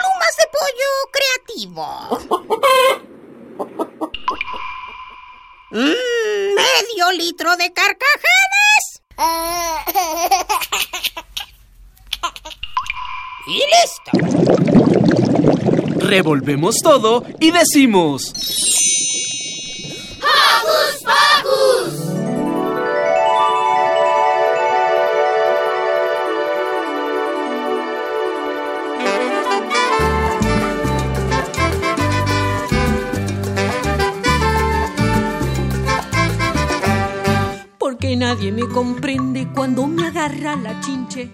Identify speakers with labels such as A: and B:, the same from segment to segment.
A: Plumas de pollo creativo. Mm, medio litro de carcajadas. Y
B: listo. Revolvemos todo y decimos...
C: ¡Hocus Pocus!
D: Porque nadie me comprende cuando me agarra la chinche.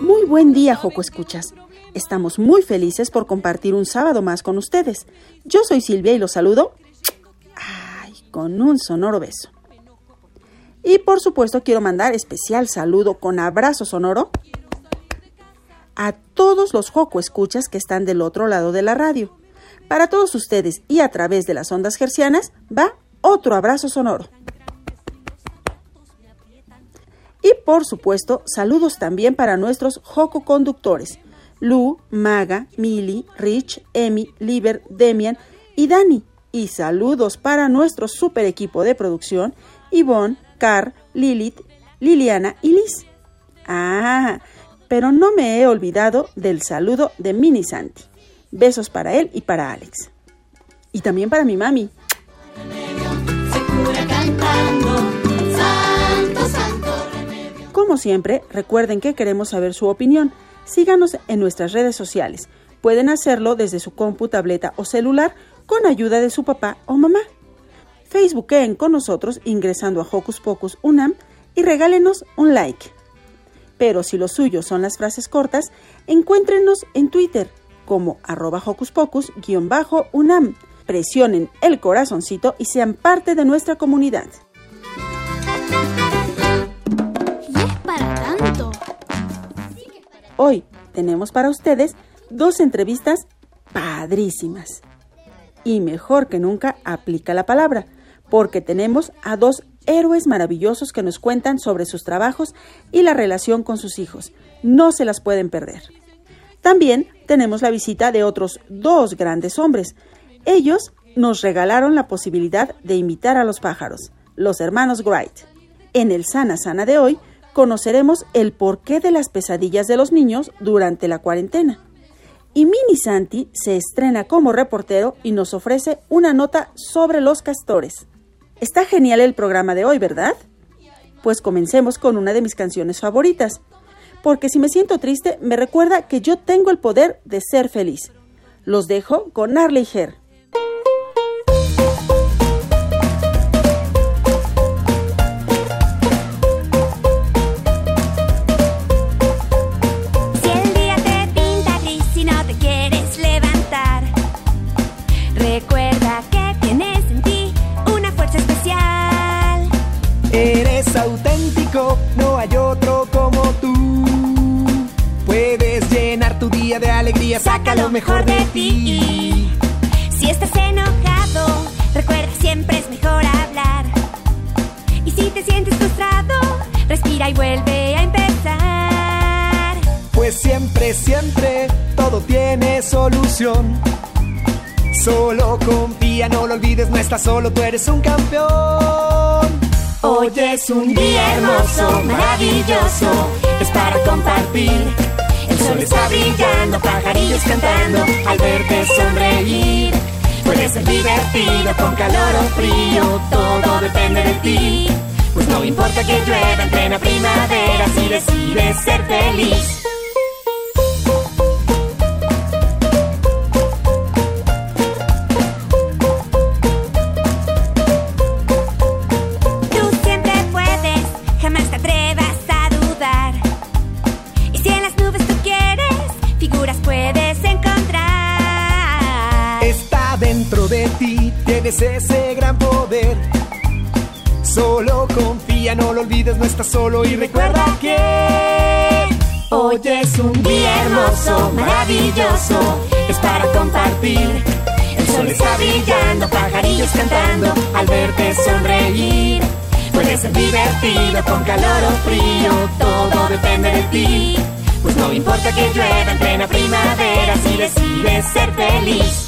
E: Muy buen día, Joco Escuchas. Estamos muy felices por compartir un sábado más con ustedes. Yo soy Silvia y los saludo. Ay, con un sonoro beso. Y por supuesto quiero mandar especial saludo con abrazo sonoro a todos los Joco Escuchas que están del otro lado de la radio. Para todos ustedes y a través de las ondas gercianas va otro abrazo sonoro. Y por supuesto, saludos también para nuestros Joco conductores, Lu, Maga, Mili, Rich, Emi, Liber, Demian y Dani. Y saludos para nuestro super equipo de producción, Yvonne, Car, Lilith, Liliana y Liz. Ah, pero no me he olvidado del saludo de Mini Santi. Besos para él y para Alex. Y también para mi mami. Como siempre, recuerden que queremos saber su opinión. Síganos en nuestras redes sociales. Pueden hacerlo desde su compu, tableta o celular con ayuda de su papá o mamá. Facebookeen con nosotros ingresando a Hocus Unam y regálenos un like. Pero si lo suyo son las frases cortas, encuéntrenos en Twitter como arroba Hocus Pocus-Unam. Presionen el corazoncito y sean parte de nuestra comunidad. Hoy tenemos para ustedes dos entrevistas padrísimas. Y mejor que nunca aplica la palabra, porque tenemos a dos héroes maravillosos que nos cuentan sobre sus trabajos y la relación con sus hijos. No se las pueden perder. También tenemos la visita de otros dos grandes hombres. Ellos nos regalaron la posibilidad de invitar a los pájaros, los hermanos Wright. En el Sana Sana de hoy conoceremos el porqué de las pesadillas de los niños durante la cuarentena. Y Mini Santi se estrena como reportero y nos ofrece una nota sobre los castores. Está genial el programa de hoy, ¿verdad? Pues comencemos con una de mis canciones favoritas, porque si me siento triste me recuerda que yo tengo el poder de ser feliz. Los dejo con Arley Her.
F: Solución. Solo confía, no lo olvides, no estás solo, tú eres un campeón.
G: Hoy es un día hermoso, maravilloso, es para compartir el sol está brillando, pajarillos cantando al verte sonreír. Puede ser divertido con calor o frío, todo depende de ti. Pues no importa que llueva en primavera si decides ser feliz.
H: Solo y recuerda que
I: hoy es un día hermoso, maravilloso, es para compartir. El sol está brillando, pajarillos cantando, al verte sonreír. Puede ser divertido, con calor o frío, todo depende de ti. Pues no importa que llueva en plena primavera si decides ser feliz.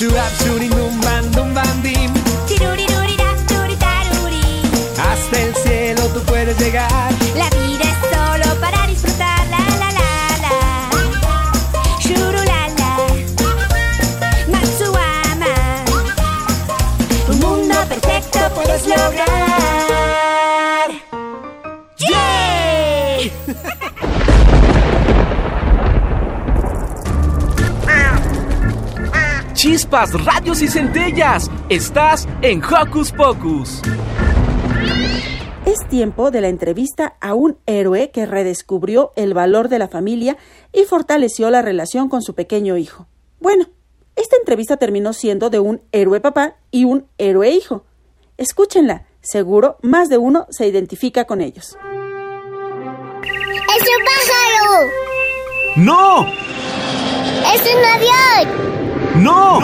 H: to
B: Chispas, radios y centellas. Estás en Hocus Pocus.
E: Es tiempo de la entrevista a un héroe que redescubrió el valor de la familia y fortaleció la relación con su pequeño hijo. Bueno, esta entrevista terminó siendo de un héroe papá y un héroe hijo. Escúchenla, seguro más de uno se identifica con ellos.
J: ¡Es un pájaro!
B: ¡No!
J: ¡Es un avión!
B: ¡No!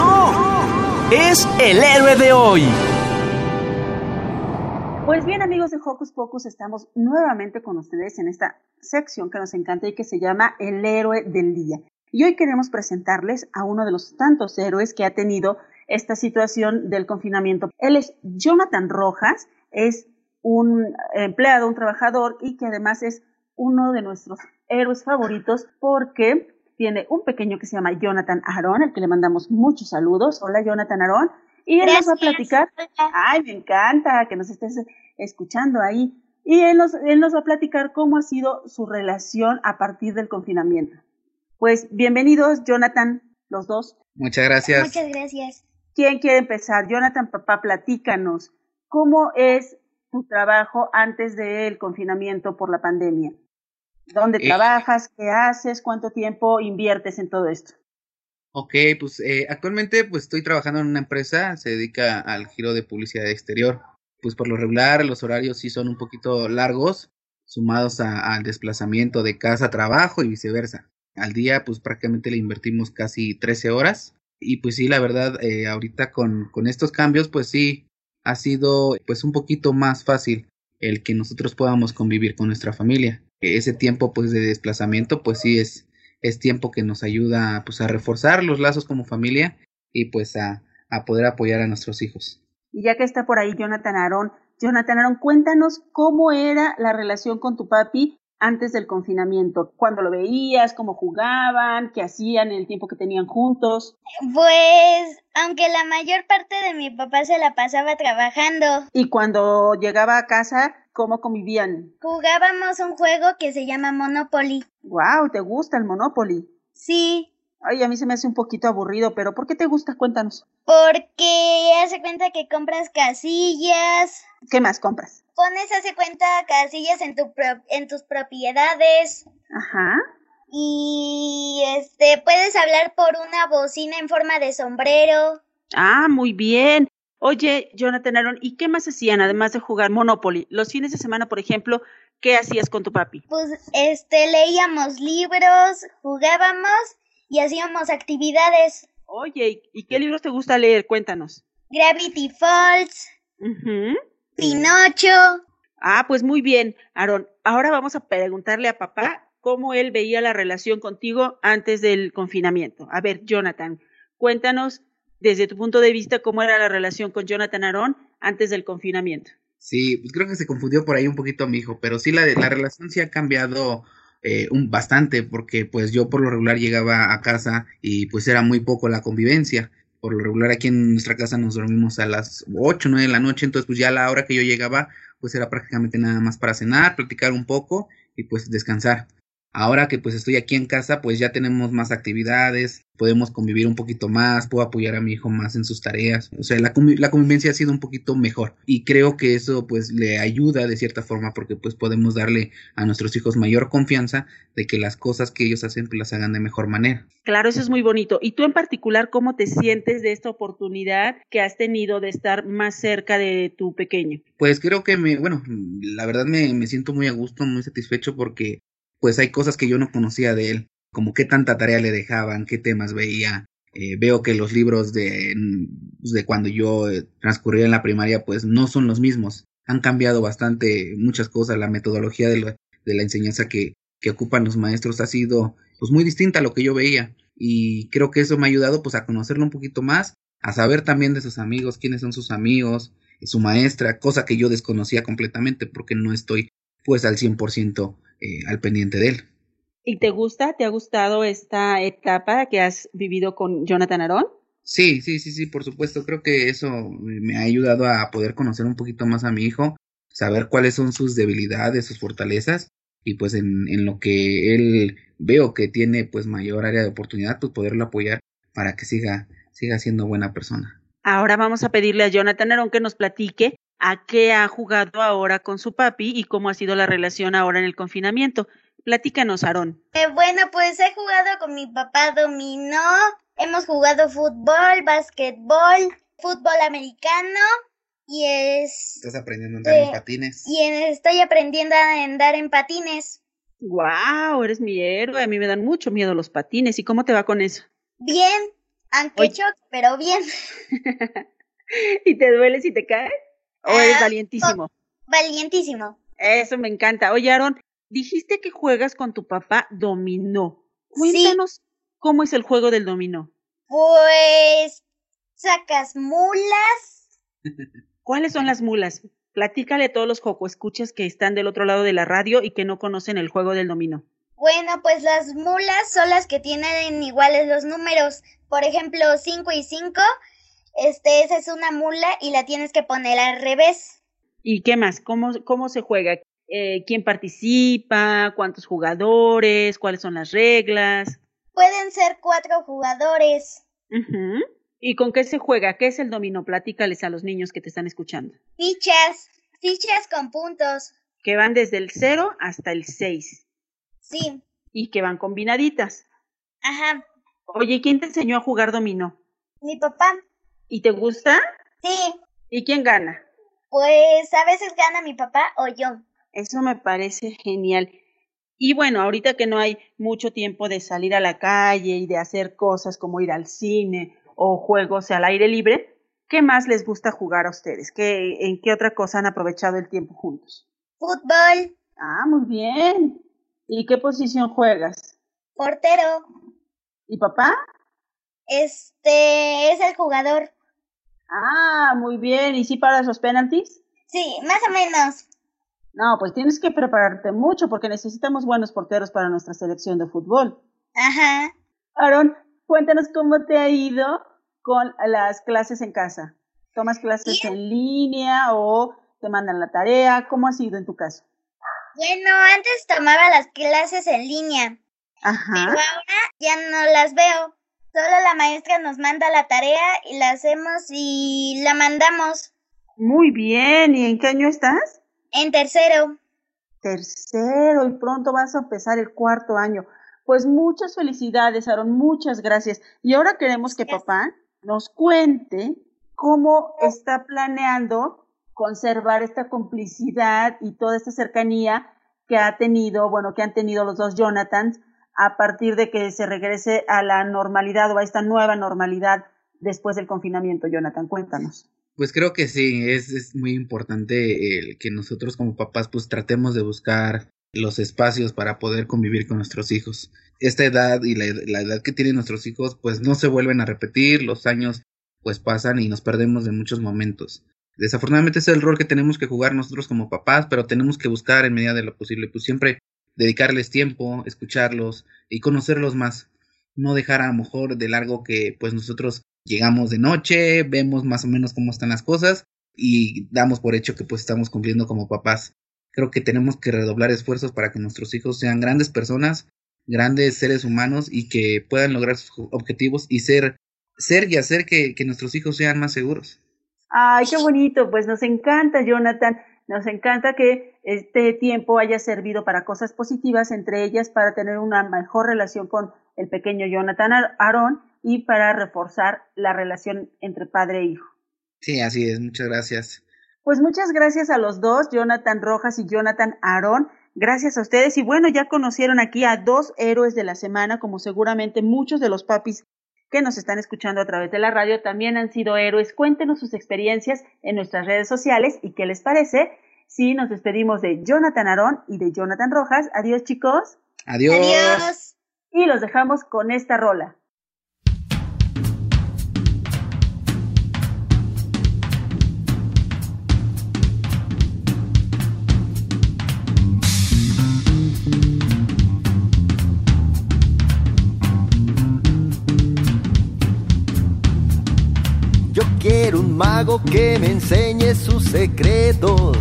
B: Es el héroe de hoy.
E: Pues bien, amigos de Hocus Pocus, estamos nuevamente con ustedes en esta sección que nos encanta y que se llama El héroe del día. Y hoy queremos presentarles a uno de los tantos héroes que ha tenido esta situación del confinamiento. Él es Jonathan Rojas, es un empleado, un trabajador y que además es uno de nuestros héroes favoritos porque tiene un pequeño que se llama Jonathan Aaron, al que le mandamos muchos saludos. Hola Jonathan Aaron. Y él nos va a platicar. Ay, me encanta que nos estés escuchando ahí. Y él nos, él nos va a platicar cómo ha sido su relación a partir del confinamiento. Pues bienvenidos, Jonathan, los dos.
K: Muchas gracias.
J: Muchas gracias.
E: ¿Quién quiere empezar? Jonathan, papá, platícanos. ¿Cómo es tu trabajo antes del confinamiento por la pandemia? ¿Dónde
K: Eh,
E: trabajas? ¿Qué haces? ¿Cuánto tiempo inviertes en todo esto?
K: Ok, pues eh, actualmente pues estoy trabajando en una empresa, se dedica al giro de publicidad exterior. Pues por lo regular los horarios sí son un poquito largos, sumados a- al desplazamiento de casa a trabajo y viceversa. Al día pues prácticamente le invertimos casi 13 horas y pues sí, la verdad, eh, ahorita con, con estos cambios pues sí ha sido pues un poquito más fácil el que nosotros podamos convivir con nuestra familia. Ese tiempo pues de desplazamiento pues sí es, es tiempo que nos ayuda pues a reforzar los lazos como familia y pues a, a poder apoyar a nuestros hijos.
E: Y ya que está por ahí Jonathan Aaron, Jonathan Aaron, cuéntanos cómo era la relación con tu papi antes del confinamiento. ¿Cuándo lo veías? ¿Cómo jugaban? ¿Qué hacían en el tiempo que tenían juntos?
J: Pues, aunque la mayor parte de mi papá se la pasaba trabajando,
E: Y cuando llegaba a casa, ¿cómo convivían?
J: jugábamos un juego que se llama Monopoly.
E: ¡Wow! ¿Te gusta el Monopoly?
J: Sí,
E: Ay, a mí se me hace un poquito aburrido, pero ¿por qué te gusta? Cuéntanos.
J: porque hace cuenta que compras casillas,
E: ¿Qué más compras?
J: pones hace cuenta casillas en tu pro- en tus propiedades
E: Ajá.
J: y este puedes hablar por una bocina en forma de sombrero.
E: Ah, muy bien. Oye, Jonathan Aaron, ¿y qué más hacían además de jugar Monopoly? Los fines de semana, por ejemplo, ¿qué hacías con tu papi?
J: Pues este leíamos libros, jugábamos y hacíamos actividades.
E: Oye, ¿y qué libros te gusta leer? Cuéntanos.
J: Gravity Falls. Pinocho.
E: Ah, pues muy bien, Aaron. Ahora vamos a preguntarle a papá cómo él veía la relación contigo antes del confinamiento. A ver, Jonathan, cuéntanos desde tu punto de vista cómo era la relación con Jonathan Aaron antes del confinamiento.
K: Sí, pues creo que se confundió por ahí un poquito mi hijo, pero sí la, la relación sí ha cambiado eh, un, bastante porque pues yo por lo regular llegaba a casa y pues era muy poco la convivencia. Por lo regular aquí en nuestra casa nos dormimos a las 8, 9 de la noche, entonces pues ya a la hora que yo llegaba pues era prácticamente nada más para cenar, platicar un poco y pues descansar. Ahora que pues estoy aquí en casa, pues ya tenemos más actividades, podemos convivir un poquito más, puedo apoyar a mi hijo más en sus tareas. O sea, la, la convivencia ha sido un poquito mejor y creo que eso pues le ayuda de cierta forma porque pues podemos darle a nuestros hijos mayor confianza de que las cosas que ellos hacen pues las hagan de mejor manera.
E: Claro, eso es muy bonito. ¿Y tú en particular cómo te sientes de esta oportunidad que has tenido de estar más cerca de tu pequeño?
K: Pues creo que me, bueno, la verdad me, me siento muy a gusto, muy satisfecho porque pues hay cosas que yo no conocía de él, como qué tanta tarea le dejaban, qué temas veía. Eh, veo que los libros de, pues, de cuando yo eh, transcurría en la primaria pues no son los mismos. Han cambiado bastante muchas cosas, la metodología de, de la enseñanza que, que ocupan los maestros ha sido pues muy distinta a lo que yo veía y creo que eso me ha ayudado pues a conocerlo un poquito más, a saber también de sus amigos, quiénes son sus amigos, su maestra, cosa que yo desconocía completamente porque no estoy pues al 100% eh, al pendiente de él.
E: ¿Y te gusta, te ha gustado esta etapa que has vivido con Jonathan Arón?
K: Sí, sí, sí, sí, por supuesto. Creo que eso me ha ayudado a poder conocer un poquito más a mi hijo, saber cuáles son sus debilidades, sus fortalezas y pues en, en lo que él veo que tiene pues mayor área de oportunidad, pues poderlo apoyar para que siga, siga siendo buena persona.
E: Ahora vamos a pedirle a Jonathan Arón que nos platique a qué ha jugado ahora con su papi y cómo ha sido la relación ahora en el confinamiento. Platícanos, Aarón.
J: Eh, bueno, pues he jugado con mi papá dominó, hemos jugado fútbol, básquetbol, fútbol americano y es...
K: Estás aprendiendo a andar en patines.
J: Y estoy aprendiendo a andar en patines.
E: ¡Wow! Eres mi héroe. A mí me dan mucho miedo los patines. ¿Y cómo te va con eso?
J: Bien, aunque pero bien.
E: ¿Y te duele si te caes? ¿O eres ah, valientísimo?
J: valientísimo.
E: Eso me encanta. Oye, Aaron, dijiste que juegas con tu papá dominó. Cuéntanos cómo es el juego del dominó.
J: Pues sacas mulas.
E: ¿Cuáles son las mulas? Platícale a todos los joco escuchas que están del otro lado de la radio y que no conocen el juego del dominó.
J: Bueno, pues las mulas son las que tienen iguales los números. Por ejemplo, 5 y 5 este, esa es una mula y la tienes que poner al revés.
E: ¿Y qué más? ¿Cómo, cómo se juega? Eh, ¿Quién participa? ¿Cuántos jugadores? ¿Cuáles son las reglas?
J: Pueden ser cuatro jugadores.
E: ¿Y con qué se juega? ¿Qué es el dominó? Platícales a los niños que te están escuchando.
J: Fichas, fichas con puntos.
E: Que van desde el cero hasta el seis.
J: Sí.
E: Y que van combinaditas.
J: Ajá.
E: Oye, ¿quién te enseñó a jugar dominó?
J: Mi papá.
E: ¿Y te gusta?
J: Sí.
E: ¿Y quién gana?
J: Pues a veces gana mi papá o yo.
E: Eso me parece genial. Y bueno, ahorita que no hay mucho tiempo de salir a la calle y de hacer cosas como ir al cine o juegos al aire libre, ¿qué más les gusta jugar a ustedes? ¿Qué, ¿En qué otra cosa han aprovechado el tiempo juntos?
J: Fútbol.
E: Ah, muy bien. ¿Y qué posición juegas?
J: Portero.
E: ¿Y papá?
J: Este es el jugador.
E: Ah, muy bien. ¿Y si paras los penaltis?
J: Sí, más o menos.
E: No, pues tienes que prepararte mucho porque necesitamos buenos porteros para nuestra selección de fútbol.
J: Ajá.
E: Aaron, cuéntanos cómo te ha ido con las clases en casa. ¿Tomas clases en línea o te mandan la tarea? ¿Cómo ha sido en tu caso?
J: Bueno, antes tomaba las clases en línea.
E: Ajá.
J: Pero ahora ya no las veo. Solo la maestra nos manda la tarea y la hacemos y la mandamos.
E: Muy bien. ¿Y en qué año estás?
J: En tercero.
E: Tercero y pronto vas a empezar el cuarto año. Pues muchas felicidades, Aaron, muchas gracias. Y ahora queremos que papá nos cuente cómo está planeando conservar esta complicidad y toda esta cercanía que ha tenido, bueno, que han tenido los dos Jonathans a partir de que se regrese a la normalidad o a esta nueva normalidad después del confinamiento, Jonathan? Cuéntanos.
K: Pues creo que sí, es, es muy importante el que nosotros como papás pues tratemos de buscar los espacios para poder convivir con nuestros hijos. Esta edad y la, la, edad que tienen nuestros hijos pues no se vuelven a repetir, los años pues pasan y nos perdemos de muchos momentos. Desafortunadamente es el rol que tenemos que jugar nosotros como papás, pero tenemos que buscar en medida de lo posible pues siempre dedicarles tiempo, escucharlos y conocerlos más. No dejar a lo mejor de largo que pues nosotros llegamos de noche, vemos más o menos cómo están las cosas y damos por hecho que pues estamos cumpliendo como papás. creo que tenemos que redoblar esfuerzos para que nuestros hijos sean grandes personas, grandes seres humanos y que puedan lograr sus objetivos y ser, ser y hacer que, que nuestros hijos sean más seguros.
E: Ay, qué bonito, pues nos encanta, Jonathan. Nos encanta que este tiempo haya servido para cosas positivas, entre ellas para tener una mejor relación con el pequeño Jonathan Aarón y para reforzar la relación entre padre e hijo.
K: Sí, así es, muchas gracias.
E: Pues muchas gracias a los dos, Jonathan Rojas y Jonathan Aarón. Gracias a ustedes. Y bueno, ya conocieron aquí a dos héroes de la semana, como seguramente muchos de los papis que nos están escuchando a través de la radio también han sido héroes. Cuéntenos sus experiencias en nuestras redes sociales y qué les parece si nos despedimos de Jonathan Arón y de Jonathan Rojas. Adiós chicos.
K: Adiós.
J: Adiós.
E: Y los dejamos con esta rola.
H: Mago que me enseñe sus secretos.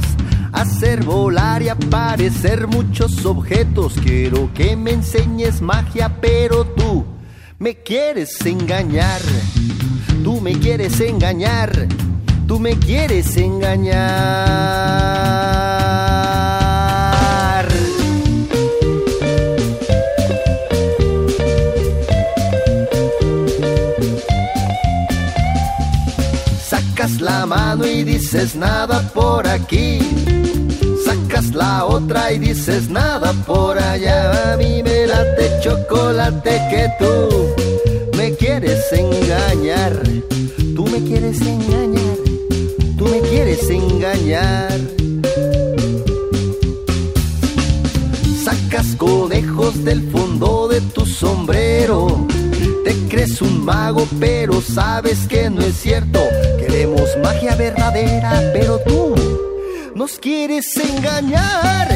H: Hacer volar y aparecer muchos objetos. Quiero que me enseñes magia, pero tú me quieres engañar. Tú me quieres engañar. Tú me quieres engañar. Y dices nada por aquí. Sacas la otra y dices nada por allá. A mí me late chocolate que tú me quieres engañar. Tú me quieres engañar. Tú me quieres engañar. Sacas conejos del fondo de tu sombrero. Te crees un mago, pero sabes que no es cierto. Queremos magia verdadera, pero tú nos quieres engañar.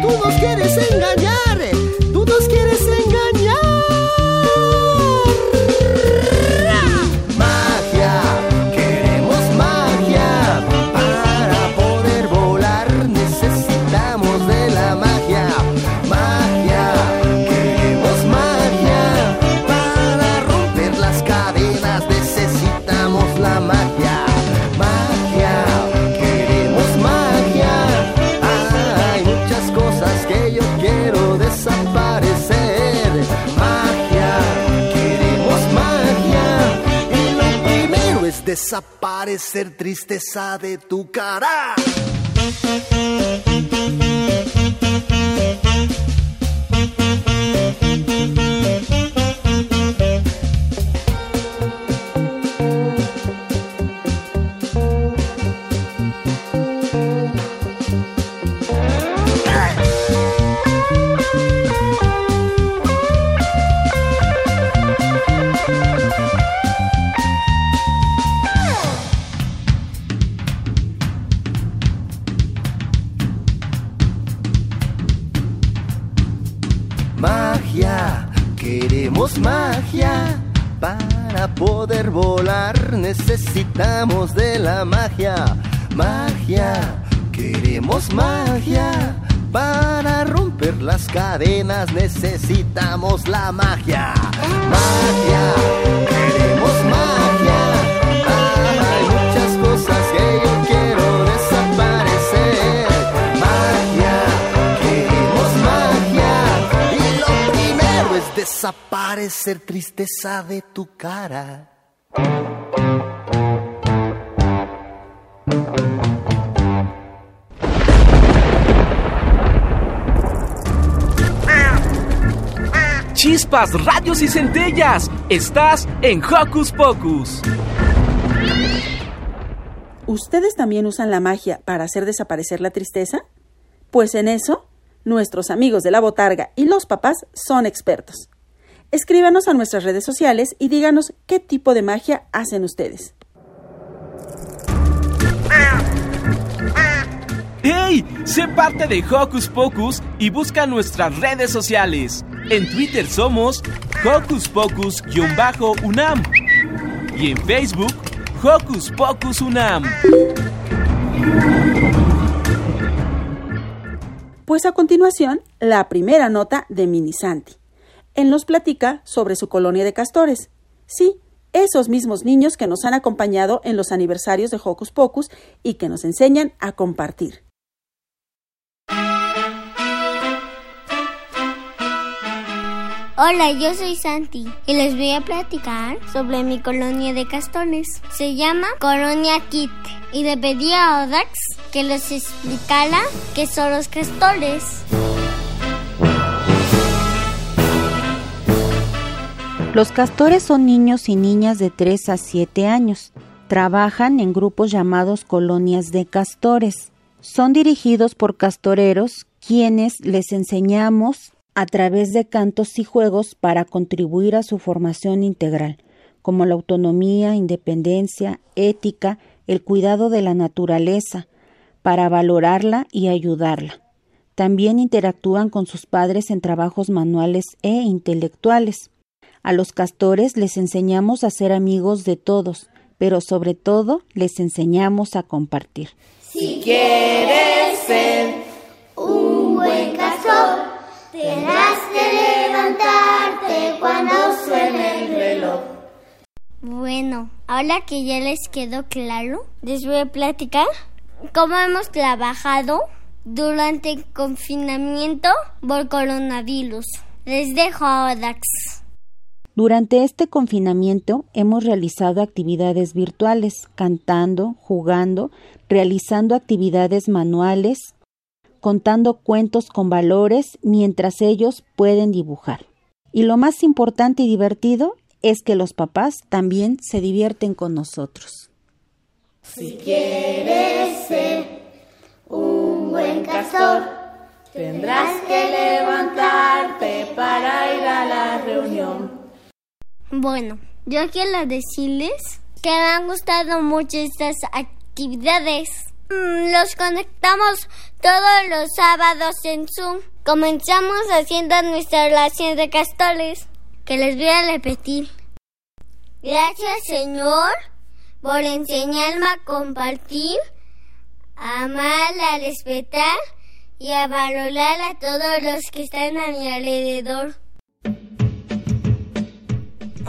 H: Tú nos quieres engañar. Tú nos quieres engañar. Desaparecer tristeza de tu cara. Necesitamos de la magia. Magia, queremos magia. Para romper las cadenas necesitamos la magia. Magia, queremos magia. Hay muchas cosas que yo quiero desaparecer. Magia, queremos magia. Y lo primero es desaparecer tristeza de tu cara.
B: Chispas, radios y centellas. Estás en Hocus Pocus.
E: ¿Ustedes también usan la magia para hacer desaparecer la tristeza? Pues en eso, nuestros amigos de la botarga y los papás son expertos. Escríbanos a nuestras redes sociales y díganos qué tipo de magia hacen ustedes.
B: ¡Hey! Sé parte de Hocus Pocus y busca nuestras redes sociales. En Twitter somos Hocus Pocus-UNAM y en Facebook Hocus Pocus UNAM.
E: Pues a continuación, la primera nota de Mini Santi. Él nos platica sobre su colonia de castores. Sí, esos mismos niños que nos han acompañado en los aniversarios de Hocus Pocus y que nos enseñan a compartir.
L: Hola, yo soy Santi y les voy a platicar sobre mi colonia de castores. Se llama Colonia Kit y le pedí a Odax que les explicara qué son los castores.
M: Los castores son niños y niñas de 3 a 7 años. Trabajan en grupos llamados colonias de castores. Son dirigidos por castoreros quienes les enseñamos a través de cantos y juegos para contribuir a su formación integral, como la autonomía, independencia, ética, el cuidado de la naturaleza, para valorarla y ayudarla. También interactúan con sus padres en trabajos manuales e intelectuales. A los castores les enseñamos a ser amigos de todos, pero sobre todo les enseñamos a compartir.
N: Si quieres ser un buen castor, Tendrás que levantarte cuando suene el reloj.
L: Bueno, ahora que ya les quedó claro, les voy a platicar cómo hemos trabajado durante el confinamiento por coronavirus. Les dejo a Odax.
M: Durante este confinamiento hemos realizado actividades virtuales, cantando, jugando, realizando actividades manuales, contando cuentos con valores mientras ellos pueden dibujar. Y lo más importante y divertido es que los papás también se divierten con nosotros.
N: Si quieres ser un buen castor, tendrás que levantarte para ir a la reunión.
L: Bueno, yo quiero decirles que me han gustado mucho estas actividades. Mm, los conectamos todos los sábados en Zoom. Comenzamos haciendo nuestra relación de castores, que les voy a repetir. Gracias Señor por enseñarme a compartir, a amar, a respetar y a valorar a todos los que están a mi alrededor.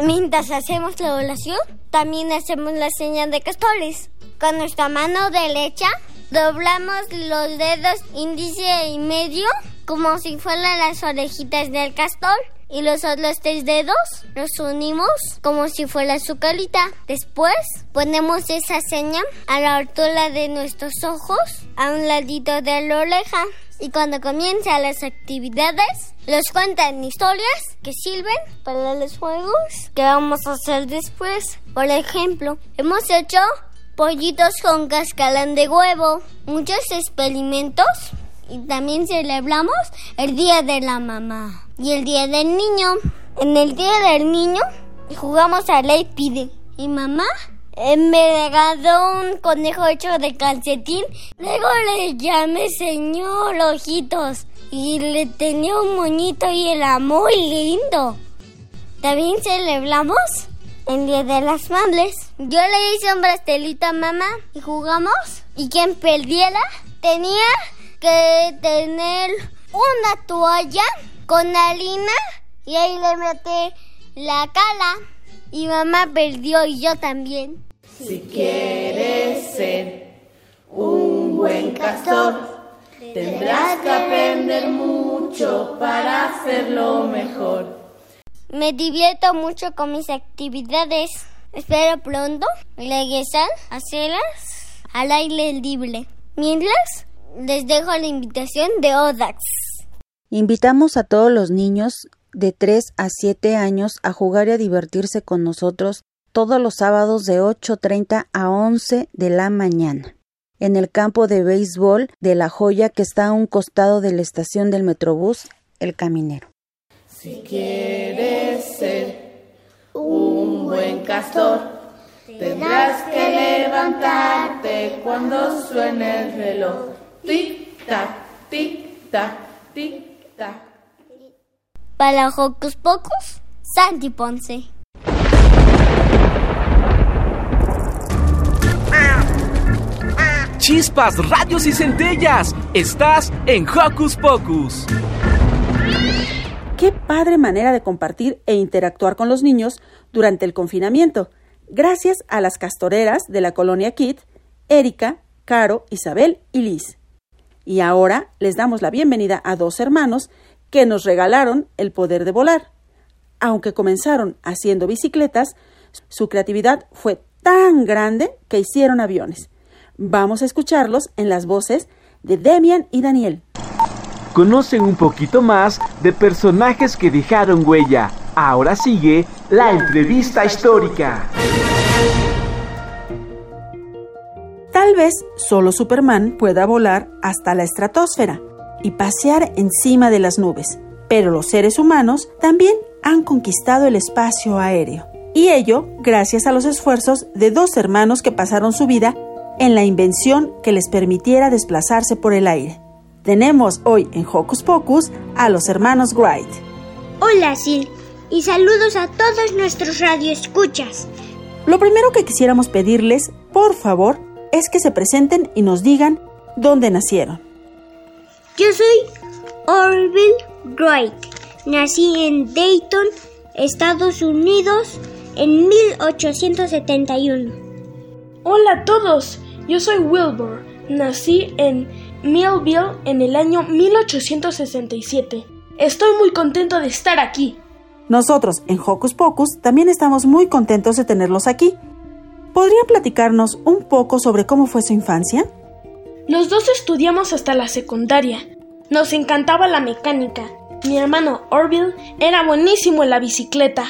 L: Mientras hacemos la oración, también hacemos la señal de castores. Con nuestra mano derecha doblamos los dedos índice y medio como si fueran las orejitas del castor y los otros tres dedos los unimos como si fuera su carita. Después ponemos esa seña a la altura de nuestros ojos, a un ladito de la oreja. Y cuando comienzan las actividades, los cuentan historias que sirven para los juegos que vamos a hacer después. Por ejemplo, hemos hecho pollitos con cascalán de huevo, muchos experimentos y también celebramos el Día de la Mamá y el Día del Niño. En el Día del Niño jugamos a ley pide y mamá eh, me regaló un conejo hecho de calcetín. Luego le llamé señor Ojitos y le tenía un moñito y era muy lindo. También celebramos el Día de las Madres. Yo le hice un brastelito a mamá y jugamos. Y quien perdiera tenía que tener una toalla con harina y ahí le metí la cala. Y mamá perdió y yo también.
N: Si quieres ser un buen castor, tendrás que aprender mucho para hacerlo mejor.
L: Me divierto mucho con mis actividades. Espero pronto regresar a hacerlas al aire libre. Mientras, les dejo la invitación de Odax.
M: Invitamos a todos los niños de 3 a 7 años a jugar y a divertirse con nosotros todos los sábados de 8.30 a 11 de la mañana en el campo de béisbol de La Joya que está a un costado de la estación del Metrobús El Caminero.
N: Si quieres ser un buen castor, tendrás que levantarte cuando suene el reloj. Tic tac, tic tac, tic tac.
L: Para Hocus Pocus, Santi Ponce.
B: chispas, radios y centellas. Estás en Hocus Pocus.
E: Qué padre manera de compartir e interactuar con los niños durante el confinamiento, gracias a las castoreras de la colonia Kit, Erika, Caro, Isabel y Liz. Y ahora les damos la bienvenida a dos hermanos que nos regalaron el poder de volar. Aunque comenzaron haciendo bicicletas, su creatividad fue tan grande que hicieron aviones. Vamos a escucharlos en las voces de Demian y Daniel.
B: Conocen un poquito más de personajes que dejaron huella. Ahora sigue la entrevista histórica.
E: Tal vez solo Superman pueda volar hasta la estratosfera y pasear encima de las nubes, pero los seres humanos también han conquistado el espacio aéreo. Y ello gracias a los esfuerzos de dos hermanos que pasaron su vida en la invención que les permitiera desplazarse por el aire. Tenemos hoy en Hocus Pocus a los hermanos Wright.
O: Hola Sil y saludos a todos nuestros radioescuchas.
E: Lo primero que quisiéramos pedirles, por favor, es que se presenten y nos digan dónde nacieron.
O: Yo soy Orville Wright. Nací en Dayton, Estados Unidos, en 1871.
P: Hola a todos, yo soy Wilbur. Nací en Millville en el año 1867. Estoy muy contento de estar aquí.
E: Nosotros en Hocus Pocus también estamos muy contentos de tenerlos aquí ¿Podría platicarnos un poco sobre cómo fue su infancia?
P: Los dos estudiamos hasta la secundaria. Nos encantaba la mecánica. Mi hermano Orville era buenísimo en la bicicleta.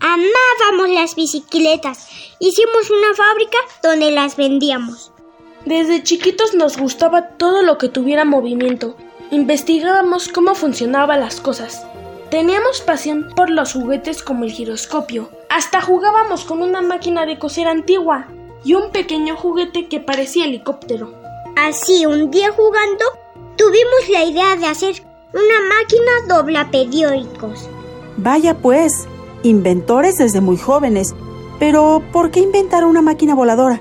O: Amábamos las bicicletas. Hicimos una fábrica donde las vendíamos.
P: Desde chiquitos nos gustaba todo lo que tuviera movimiento. Investigábamos cómo funcionaban las cosas. Teníamos pasión por los juguetes como el giroscopio, hasta jugábamos con una máquina de coser antigua y un pequeño juguete que parecía helicóptero.
O: Así, un día jugando, tuvimos la idea de hacer una máquina dobla periódicos.
E: Vaya pues, inventores desde muy jóvenes. Pero, ¿por qué inventar una máquina voladora?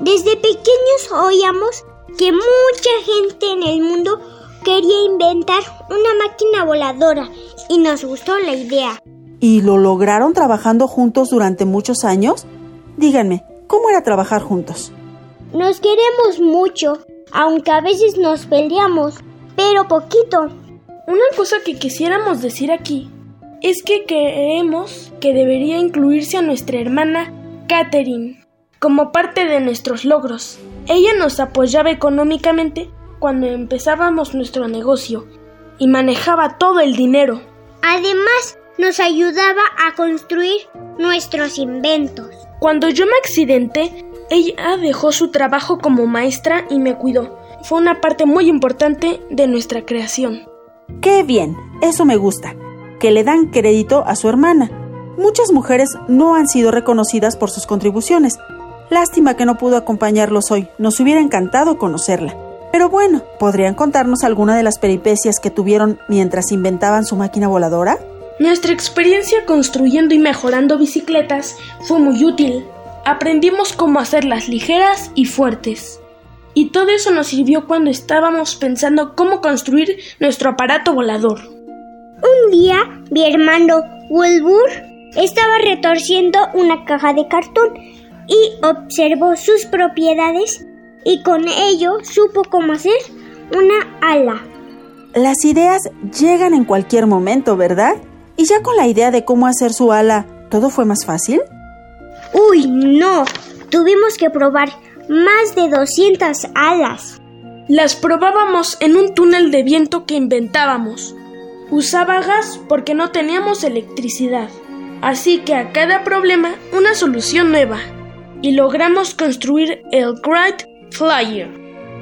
O: Desde pequeños oíamos que mucha gente en el mundo quería inventar una máquina voladora y nos gustó la idea.
E: ¿Y lo lograron trabajando juntos durante muchos años? Díganme, ¿cómo era trabajar juntos?
O: Nos queremos mucho, aunque a veces nos peleamos, pero poquito.
P: Una cosa que quisiéramos decir aquí es que creemos que debería incluirse a nuestra hermana Catherine como parte de nuestros logros. Ella nos apoyaba económicamente cuando empezábamos nuestro negocio y manejaba todo el dinero.
O: Además, nos ayudaba a construir nuestros inventos.
P: Cuando yo me accidenté, ella dejó su trabajo como maestra y me cuidó. Fue una parte muy importante de nuestra creación.
E: ¡Qué bien! Eso me gusta. Que le dan crédito a su hermana. Muchas mujeres no han sido reconocidas por sus contribuciones. Lástima que no pudo acompañarlos hoy. Nos hubiera encantado conocerla. Pero bueno, ¿podrían contarnos alguna de las peripecias que tuvieron mientras inventaban su máquina voladora?
P: Nuestra experiencia construyendo y mejorando bicicletas fue muy útil. Aprendimos cómo hacerlas ligeras y fuertes. Y todo eso nos sirvió cuando estábamos pensando cómo construir nuestro aparato volador.
O: Un día, mi hermano Wilbur estaba retorciendo una caja de cartón y observó sus propiedades y con ello supo cómo hacer una ala.
E: Las ideas llegan en cualquier momento, ¿verdad? ¿Y ya con la idea de cómo hacer su ala, todo fue más fácil?
O: Uy, no. Tuvimos que probar más de 200 alas.
P: Las probábamos en un túnel de viento que inventábamos. Usaba gas porque no teníamos electricidad. Así que a cada problema una solución nueva. Y logramos construir el Great Flyer.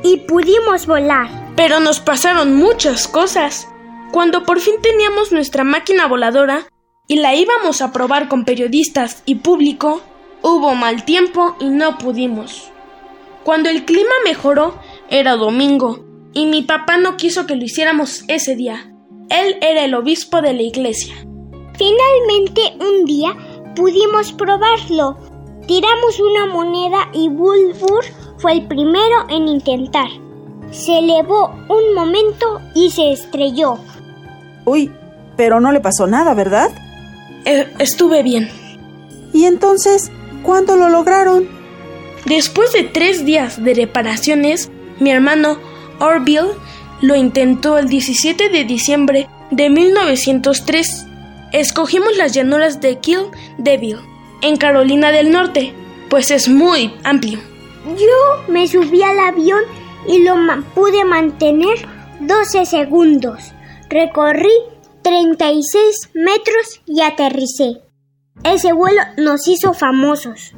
O: Y pudimos volar.
P: Pero nos pasaron muchas cosas. Cuando por fin teníamos nuestra máquina voladora y la íbamos a probar con periodistas y público, hubo mal tiempo y no pudimos. Cuando el clima mejoró, era domingo, y mi papá no quiso que lo hiciéramos ese día. Él era el obispo de la iglesia.
O: Finalmente un día pudimos probarlo. Tiramos una moneda y Bulbur fue el primero en intentar. Se elevó un momento y se estrelló.
E: Uy, pero no le pasó nada, ¿verdad?
P: Eh, estuve bien.
E: ¿Y entonces cuándo lo lograron?
P: Después de tres días de reparaciones, mi hermano Orville lo intentó el 17 de diciembre de 1903. Escogimos las llanuras de Kill Devil, en Carolina del Norte, pues es muy amplio.
O: Yo me subí al avión y lo pude mantener 12 segundos. Recorrí 36 metros y aterricé. Ese vuelo nos hizo famosos.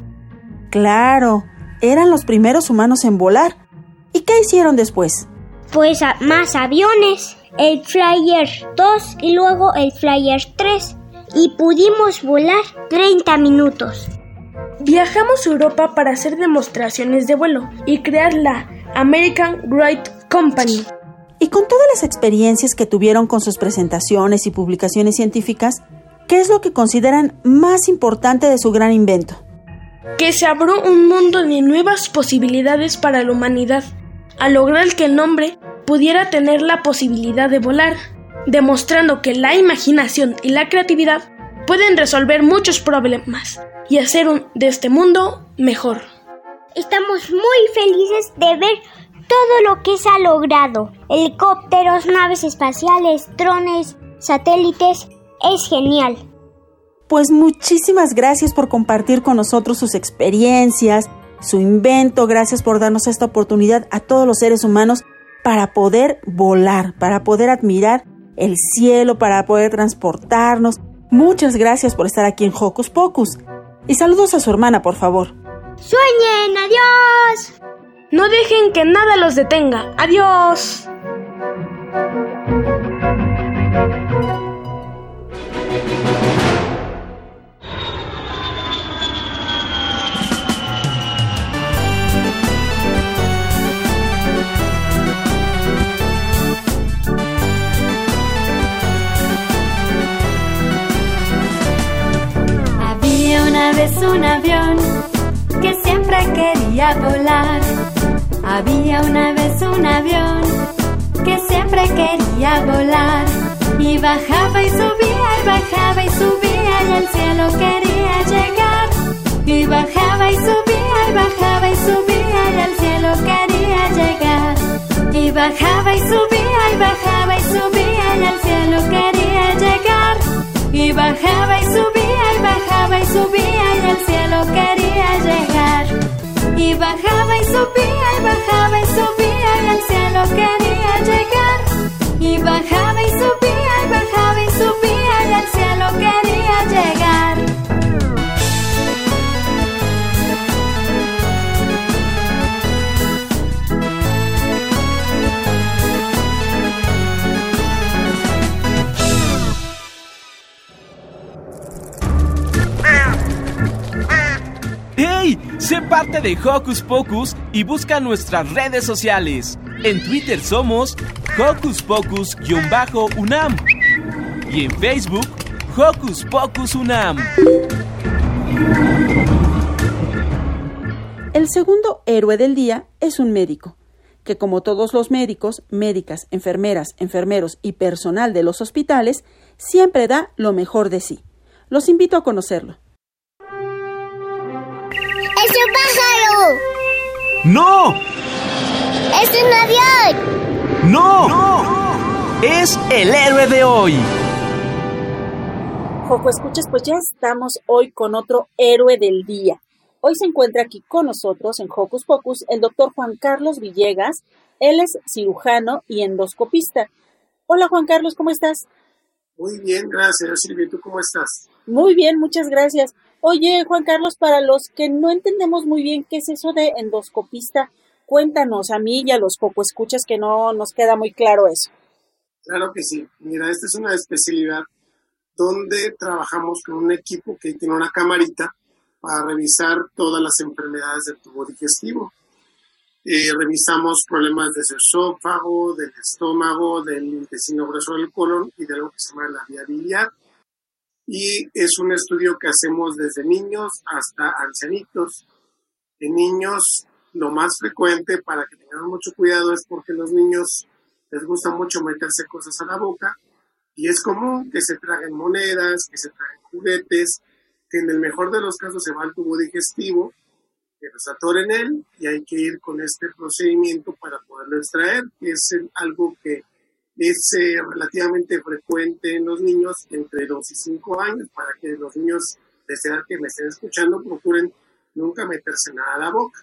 E: Claro, eran los primeros humanos en volar. ¿Y qué hicieron después?
O: Pues más aviones, el Flyer 2 y luego el Flyer 3. Y pudimos volar 30 minutos.
P: Viajamos a Europa para hacer demostraciones de vuelo y crear la American Great Company.
E: Y con todas las experiencias que tuvieron con sus presentaciones y publicaciones científicas, ¿qué es lo que consideran más importante de su gran invento?
P: Que se abrió un mundo de nuevas posibilidades para la humanidad, al lograr que el hombre pudiera tener la posibilidad de volar, demostrando que la imaginación y la creatividad pueden resolver muchos problemas y hacer un, de este mundo mejor.
O: Estamos muy felices de ver todo lo que se ha logrado. Helicópteros, naves espaciales, drones, satélites. Es genial.
E: Pues muchísimas gracias por compartir con nosotros sus experiencias, su invento. Gracias por darnos esta oportunidad a todos los seres humanos para poder volar, para poder admirar el cielo, para poder transportarnos. Muchas gracias por estar aquí en Hocus Pocus. Y saludos a su hermana, por favor.
O: ¡Sueñen! ¡Adiós!
P: No dejen que nada los detenga. ¡Adiós!
I: Una vez un avión que siempre quería volar. Había una vez un avión que siempre quería volar. Y bajaba y subía y bajaba y subía y al cielo quería llegar. Y bajaba y subía y bajaba y subía y al cielo quería llegar. Y bajaba y subía y bajaba y subía y al cielo quería llegar. Y bajaba y subía y bajaba y subía cielo quería llegar. Y bajaba y subía y bajaba y subía y al cielo quería llegar. Y bajaba y subía y bajaba y subía y al cielo quería
B: parte de Hocus Pocus y busca nuestras redes sociales. En Twitter somos Hocus Pocus-UNAM y en Facebook Hocus Pocus UNAM.
E: El segundo héroe del día es un médico, que como todos los médicos, médicas, enfermeras, enfermeros y personal de los hospitales, siempre da lo mejor de sí. Los invito a conocerlo.
L: ¡Es un pájaro!
B: ¡No!
L: ¡Es un avión!
B: ¡No! Es el héroe de hoy.
E: Joco, escuchas, pues ya estamos hoy con otro héroe del día. Hoy se encuentra aquí con nosotros en Hocus Pocus el doctor Juan Carlos Villegas. Él es cirujano y endoscopista. Hola Juan Carlos, ¿cómo estás?
Q: Muy bien, gracias Silvia. ¿Tú cómo estás?
E: Muy bien, muchas gracias. Oye, Juan Carlos, para los que no entendemos muy bien qué es eso de endoscopista, cuéntanos a mí y a los poco escuchas que no nos queda muy claro eso.
Q: Claro que sí. Mira, esta es una especialidad donde trabajamos con un equipo que tiene una camarita para revisar todas las enfermedades del tubo digestivo. Eh, revisamos problemas del esófago, del estómago, del intestino grueso del colon y de algo que se llama la vía biliar. Y es un estudio que hacemos desde niños hasta ancianitos. En niños lo más frecuente para que tengamos mucho cuidado es porque los niños les gusta mucho meterse cosas a la boca y es común que se traguen monedas, que se traguen juguetes, que en el mejor de los casos se va al tubo digestivo, que los atoren él y hay que ir con este procedimiento para poderlo extraer, que es algo que es eh, relativamente frecuente en los niños entre 2 y 5 años, para que los niños desear que me estén escuchando procuren nunca meterse nada a la boca.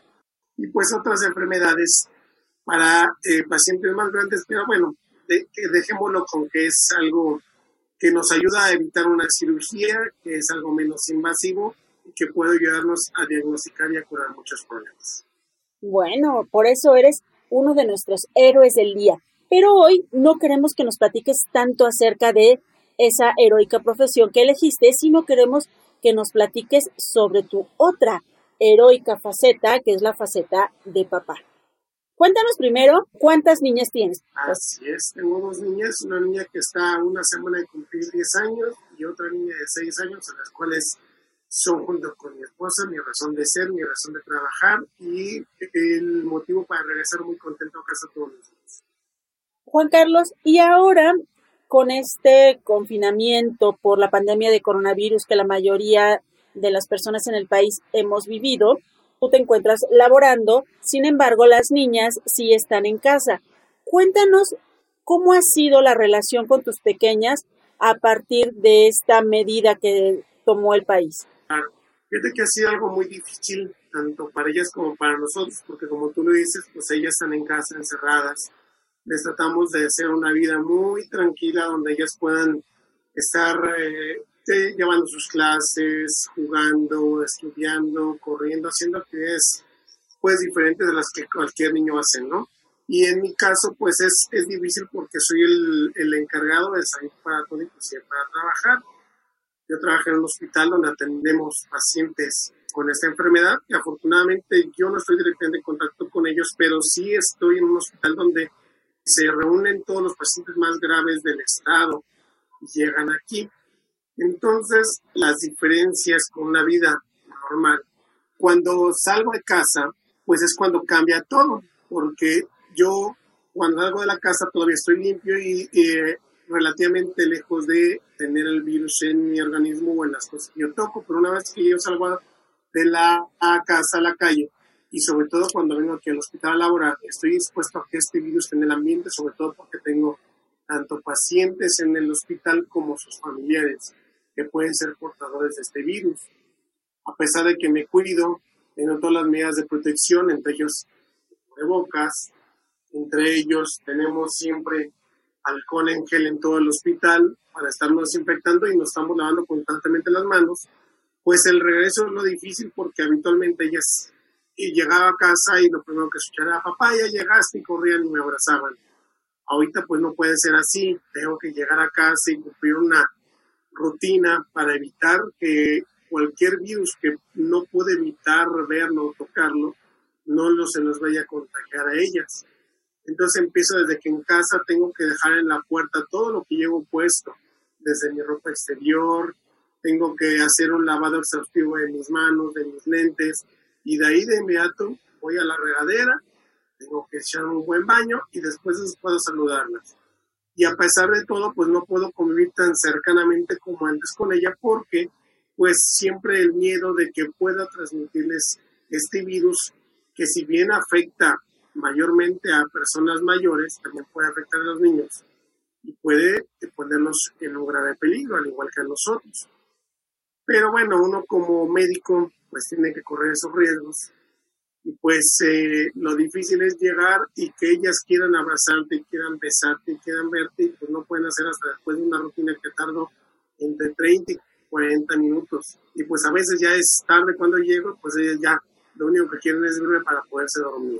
Q: Y pues otras enfermedades para eh, pacientes más grandes, pero bueno, dejémoslo con que es algo que nos ayuda a evitar una cirugía, que es algo menos invasivo y que puede ayudarnos a diagnosticar y a curar muchos problemas.
E: Bueno, por eso eres uno de nuestros héroes del día. Pero hoy no queremos que nos platiques tanto acerca de esa heroica profesión que elegiste, sino queremos que nos platiques sobre tu otra heroica faceta, que es la faceta de papá. Cuéntanos primero, ¿cuántas niñas tienes?
Q: Así es, tengo dos niñas, una niña que está a una semana de cumplir 10 años y otra niña de 6 años, a las cuales son junto con mi esposa mi razón de ser, mi razón de trabajar y el motivo para regresar muy contento a casa todos los días.
E: Juan Carlos, y ahora con este confinamiento por la pandemia de coronavirus que la mayoría de las personas en el país hemos vivido, tú te encuentras laborando, sin embargo las niñas sí están en casa. Cuéntanos cómo ha sido la relación con tus pequeñas a partir de esta medida que tomó el país.
Q: Claro, fíjate que ha sido algo muy difícil tanto para ellas como para nosotros, porque como tú lo dices, pues ellas están en casa encerradas. Les tratamos de hacer una vida muy tranquila donde ellas puedan estar eh, llevando sus clases, jugando, estudiando, corriendo, haciendo actividades pues diferentes de las que cualquier niño hace, ¿no? Y en mi caso, pues es, es difícil porque soy el, el encargado de salir para todo y para trabajar. Yo trabajo en un hospital donde atendemos pacientes con esta enfermedad y afortunadamente yo no estoy directamente en contacto con ellos, pero sí estoy en un hospital donde se reúnen todos los pacientes más graves del estado y llegan aquí. Entonces, las diferencias con una vida normal. Cuando salgo de casa, pues es cuando cambia todo, porque yo cuando salgo de la casa todavía estoy limpio y relativamente lejos de tener el virus en mi organismo o en las cosas que yo toco, pero una vez que yo salgo de la casa a la calle y sobre todo cuando vengo aquí al hospital a laborar, estoy dispuesto a que este virus esté en el ambiente, sobre todo porque tengo tanto pacientes en el hospital como sus familiares que pueden ser portadores de este virus. A pesar de que me cuido, tengo todas las medidas de protección, entre ellos de bocas, entre ellos tenemos siempre alcohol en gel en todo el hospital para estarnos desinfectando y nos estamos lavando constantemente las manos, pues el regreso es lo difícil porque habitualmente ellas y llegaba a casa y lo primero que escuchaba era, papá, ya llegaste y corrían y me abrazaban. Ahorita pues no puede ser así, tengo que llegar a casa y cumplir una rutina para evitar que cualquier virus que no puede evitar verlo o tocarlo, no lo, se nos vaya a contagiar a ellas. Entonces empiezo desde que en casa tengo que dejar en la puerta todo lo que llevo puesto, desde mi ropa exterior, tengo que hacer un lavado exhaustivo de mis manos, de mis lentes, y de ahí de inmediato voy a la regadera, tengo que echar un buen baño y después puedo saludarlas y a pesar de todo, pues no puedo convivir tan cercanamente como antes con ella porque pues siempre el miedo de que pueda transmitirles este virus que si bien afecta mayormente a personas mayores, también puede afectar a los niños y puede ponernos en un grave peligro, al igual que a nosotros. Pero bueno, uno como médico pues tiene que correr esos riesgos y pues eh, lo difícil es llegar y que ellas quieran abrazarte, y quieran besarte, y quieran verte, y pues no pueden hacer hasta después de una rutina que tardo entre 30 y 40 minutos. Y pues a veces ya es tarde cuando llego, pues ellas ya lo único que quieren es verme para poderse dormir.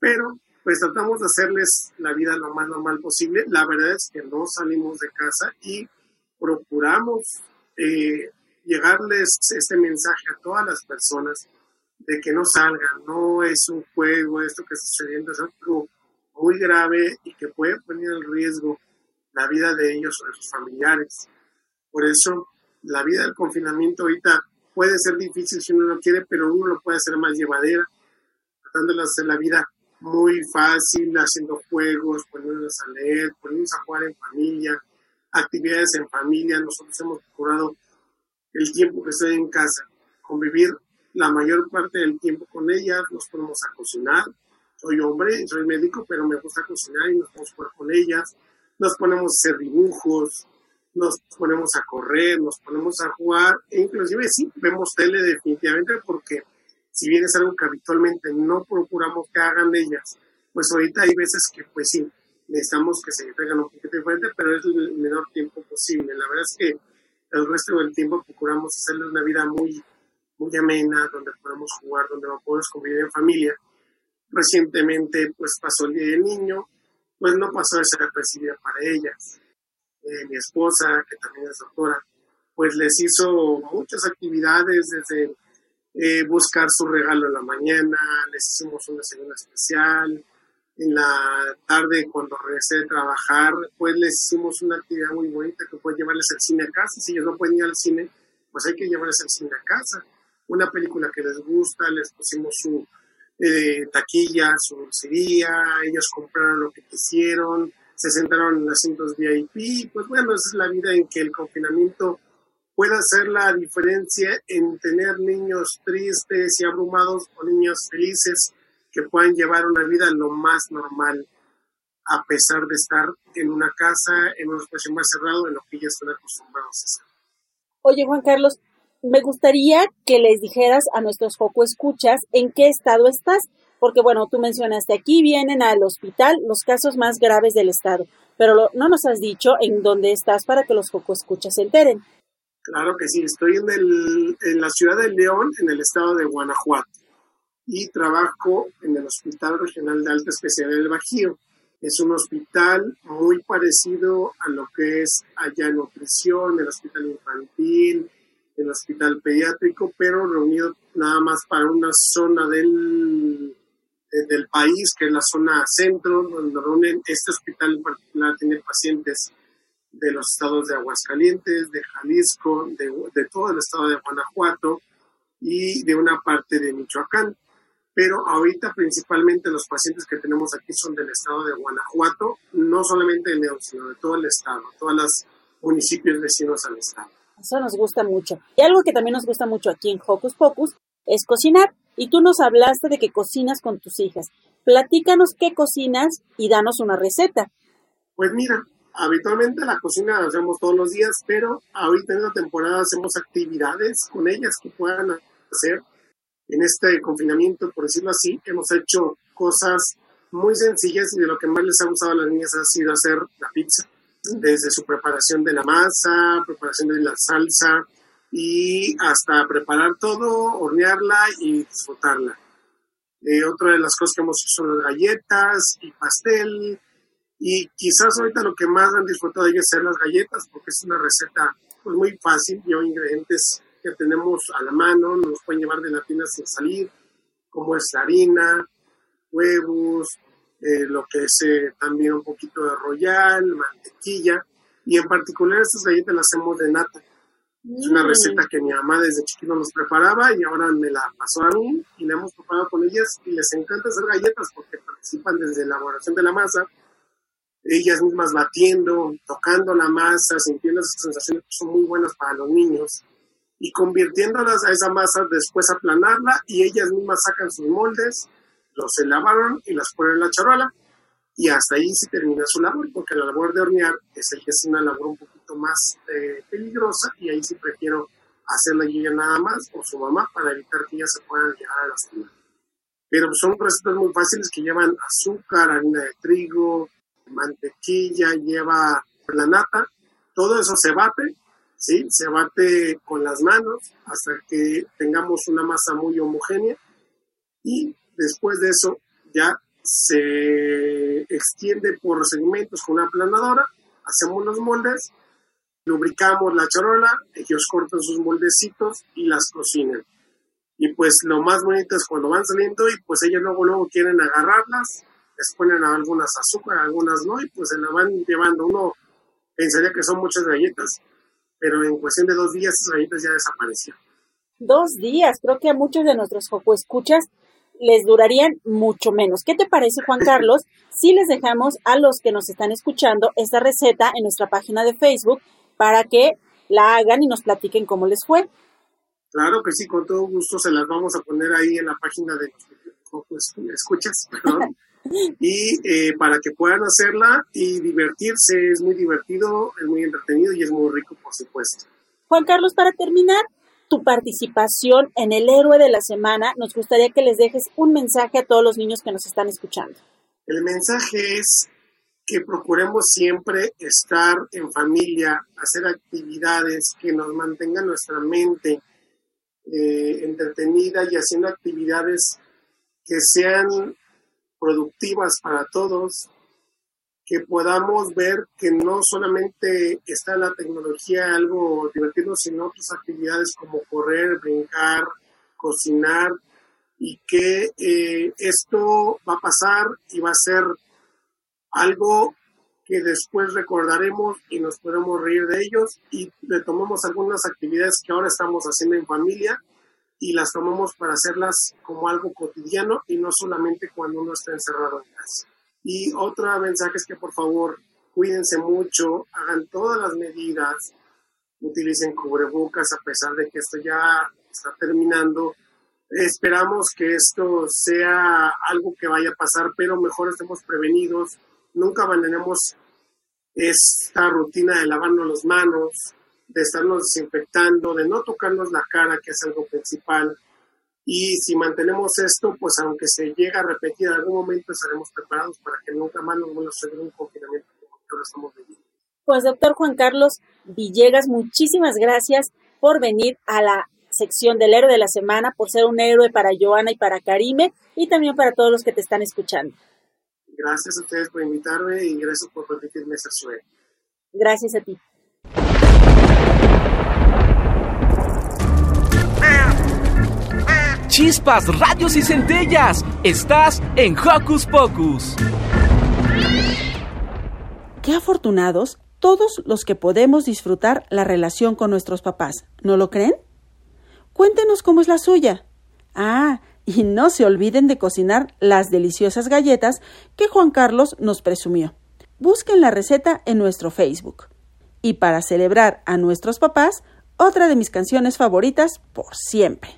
Q: Pero pues tratamos de hacerles la vida lo más normal posible. La verdad es que no salimos de casa y procuramos eh, llegarles este mensaje a todas las personas de que no salgan, no es un juego, esto que está sucediendo es algo muy grave y que puede poner en riesgo la vida de ellos o de sus familiares. Por eso, la vida del confinamiento ahorita puede ser difícil si uno lo quiere, pero uno lo puede hacer más llevadera. dándoles la vida muy fácil, haciendo juegos, poniéndoles a leer, poniéndoles a jugar en familia, actividades en familia. Nosotros hemos procurado el tiempo que estoy en casa, convivir la mayor parte del tiempo con ellas, nos ponemos a cocinar. Soy hombre, soy médico, pero me gusta cocinar y nos ponemos a jugar con ellas. Nos ponemos a hacer dibujos, nos ponemos a correr, nos ponemos a jugar, e inclusive sí, vemos tele definitivamente porque si bien es algo que habitualmente no procuramos que hagan ellas, pues ahorita hay veces que pues sí, necesitamos que se traigan un poquito diferente, pero es el menor tiempo posible. La verdad es que el resto del tiempo procuramos hacerle una vida muy, muy amena, donde podemos jugar, donde podemos convivir en familia. Recientemente pues pasó el día del niño, pues no pasó de ser recibida para ellas. Eh, mi esposa, que también es doctora, pues les hizo muchas actividades desde eh, buscar su regalo en la mañana, les hicimos una desayuno especial. En la tarde, cuando regresé de trabajar, pues les hicimos una actividad muy bonita que fue llevarles al cine a casa. Si ellos no pueden ir al cine, pues hay que llevarles al cine a casa. Una película que les gusta, les pusimos su eh, taquilla, su dulcería, ellos compraron lo que quisieron, se sentaron en asientos VIP. Pues bueno, esa es la vida en que el confinamiento puede hacer la diferencia en tener niños tristes y abrumados o niños felices que puedan llevar una vida lo más normal a pesar de estar en una casa, en un espacio más cerrado, en lo que ya están acostumbrados a hacer.
E: Oye, Juan Carlos, me gustaría que les dijeras a nuestros foco escuchas en qué estado estás, porque bueno, tú mencionaste aquí vienen al hospital los casos más graves del estado, pero no nos has dicho en dónde estás para que los foco escuchas se enteren.
Q: Claro que sí, estoy en, el, en la ciudad de León, en el estado de Guanajuato, y trabajo en el Hospital Regional de Alta Especialidad del Bajío. Es un hospital muy parecido a lo que es allá en nutrición, el hospital infantil, el hospital pediátrico, pero reunido nada más para una zona del, del país, que es la zona centro, donde reúnen este hospital en particular tiene pacientes de los estados de Aguascalientes, de Jalisco, de, todo el estado de Guanajuato y de una parte de Michoacán. Pero ahorita principalmente los pacientes que tenemos aquí son del estado de Guanajuato, no solamente de León, sino de todo el estado, todos los municipios vecinos al estado.
E: Eso nos gusta mucho. Y algo que también nos gusta mucho aquí en Hocus Pocus es cocinar. Y tú nos hablaste de que cocinas con tus hijas. Platícanos qué cocinas y danos una receta.
Q: Pues mira, habitualmente la cocina la hacemos todos los días, pero ahorita en la temporada hacemos actividades con ellas que puedan hacer. En este confinamiento, por decirlo así, hemos hecho cosas muy sencillas y de lo que más les ha gustado a las niñas ha sido hacer la pizza, desde su preparación de la masa, preparación de la salsa y hasta preparar todo, hornearla y disfrutarla. Eh, otra de las cosas que hemos hecho son las galletas y pastel, y quizás ahorita lo que más han disfrutado ellos es las galletas, porque es una receta pues, muy fácil, lleva ingredientes que tenemos a la mano, nos pueden llevar de la tienda sin salir, como es la harina, huevos, eh, lo que es eh, también un poquito de royal, mantequilla, y en particular estas galletas las hacemos de nata. Es una mm. receta que mi mamá desde chiquito nos preparaba y ahora me la pasó a mí y la hemos preparado con ellas y les encanta hacer galletas porque participan desde la elaboración de la masa, ellas mismas batiendo, tocando la masa, sintiendo esas sensaciones que son muy buenas para los niños y convirtiéndolas a esa masa, después aplanarla y ellas mismas sacan sus moldes, los lavaron y las ponen en la charola y hasta ahí se termina su labor, porque la labor de hornear es el que es una labor un poquito más eh, peligrosa y ahí sí prefiero hacerla yo nada más o su mamá para evitar que ellas se puedan llegar a lastimar. Pero son recetas muy fáciles que llevan azúcar, harina de trigo, mantequilla, lleva la nata, todo eso se bate, ¿sí? Se bate con las manos hasta que tengamos una masa muy homogénea y después de eso ya se extiende por segmentos con una aplanadora, hacemos los moldes, lubricamos la charola, ellos cortan sus moldecitos y las cocinan. Y pues lo más bonito es cuando van saliendo y pues ellos luego luego quieren agarrarlas les ponen algunas azúcar, algunas no, y pues se la van llevando. Uno pensaría que son muchas galletas, pero en cuestión de dos días esas galletas ya desaparecieron.
E: Dos días, creo que a muchos de nuestros escuchas les durarían mucho menos. ¿Qué te parece, Juan Carlos, si les dejamos a los que nos están escuchando esta receta en nuestra página de Facebook para que la hagan y nos platiquen cómo les fue?
Q: Claro que sí, con todo gusto se las vamos a poner ahí en la página de escuchas, perdón. y eh, para que puedan hacerla y divertirse, es muy divertido, es muy entretenido y es muy rico, por supuesto.
E: Juan Carlos, para terminar, tu participación en el héroe de la semana, nos gustaría que les dejes un mensaje a todos los niños que nos están escuchando.
Q: El mensaje es que procuremos siempre estar en familia, hacer actividades que nos mantengan nuestra mente eh, entretenida y haciendo actividades que sean productivas para todos, que podamos ver que no solamente está la tecnología algo divertido, sino otras actividades como correr, brincar, cocinar, y que eh, esto va a pasar y va a ser algo que después recordaremos y nos podemos reír de ellos y retomamos algunas actividades que ahora estamos haciendo en familia y las tomamos para hacerlas como algo cotidiano y no solamente cuando uno está encerrado en casa. Y otro mensaje es que por favor cuídense mucho, hagan todas las medidas, utilicen cubrebocas a pesar de que esto ya está terminando. Esperamos que esto sea algo que vaya a pasar, pero mejor estemos prevenidos. Nunca abandonemos esta rutina de lavarnos las manos, de estarnos desinfectando, de no tocarnos la cara, que es algo principal, y si mantenemos esto, pues aunque se llegue a repetir en algún momento, estaremos preparados para que nunca más nos vuelva a suceder un confinamiento como ahora estamos viviendo.
E: Pues doctor Juan Carlos Villegas, muchísimas gracias por venir a la sección del héroe de la semana, por ser un héroe para Joana y para Karime y también para todos los que te están escuchando.
Q: Gracias a ustedes por invitarme y gracias por permitirme ser su héroe.
E: Gracias a ti.
B: Chispas, radios y centellas. Estás en Hocus Pocus.
E: Qué afortunados todos los que podemos disfrutar la relación con nuestros papás, ¿no lo creen? Cuéntenos cómo es la suya. Ah, y no se olviden de cocinar las deliciosas galletas que Juan Carlos nos presumió. Busquen la receta en nuestro Facebook. Y para celebrar a nuestros papás, otra de mis canciones favoritas por siempre.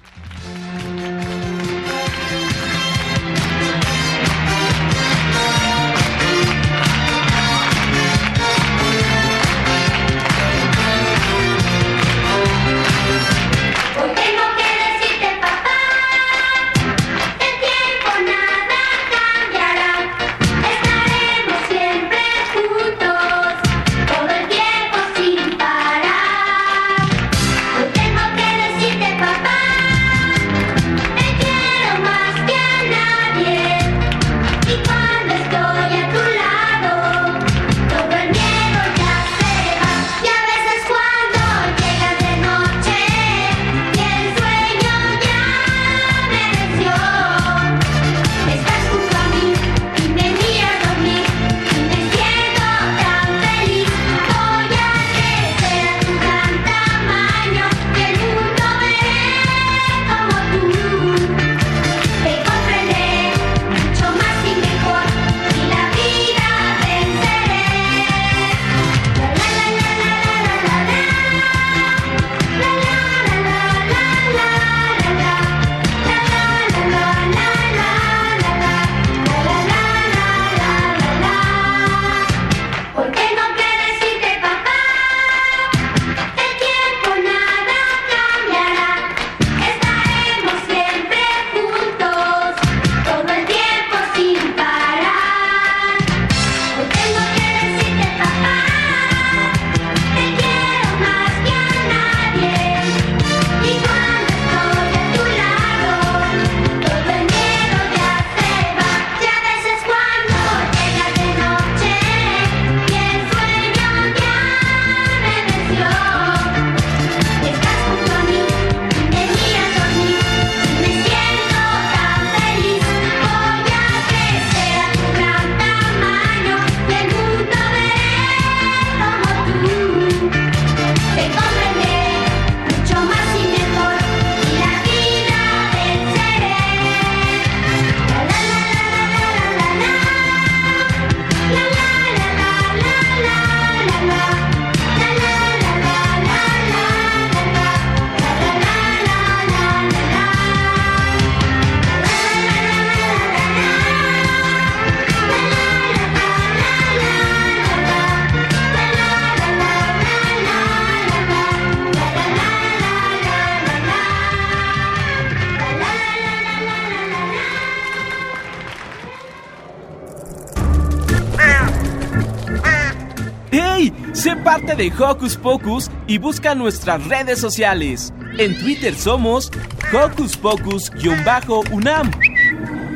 B: De Hocus Pocus y busca nuestras redes sociales. En Twitter somos Hocus Pocus-UNAM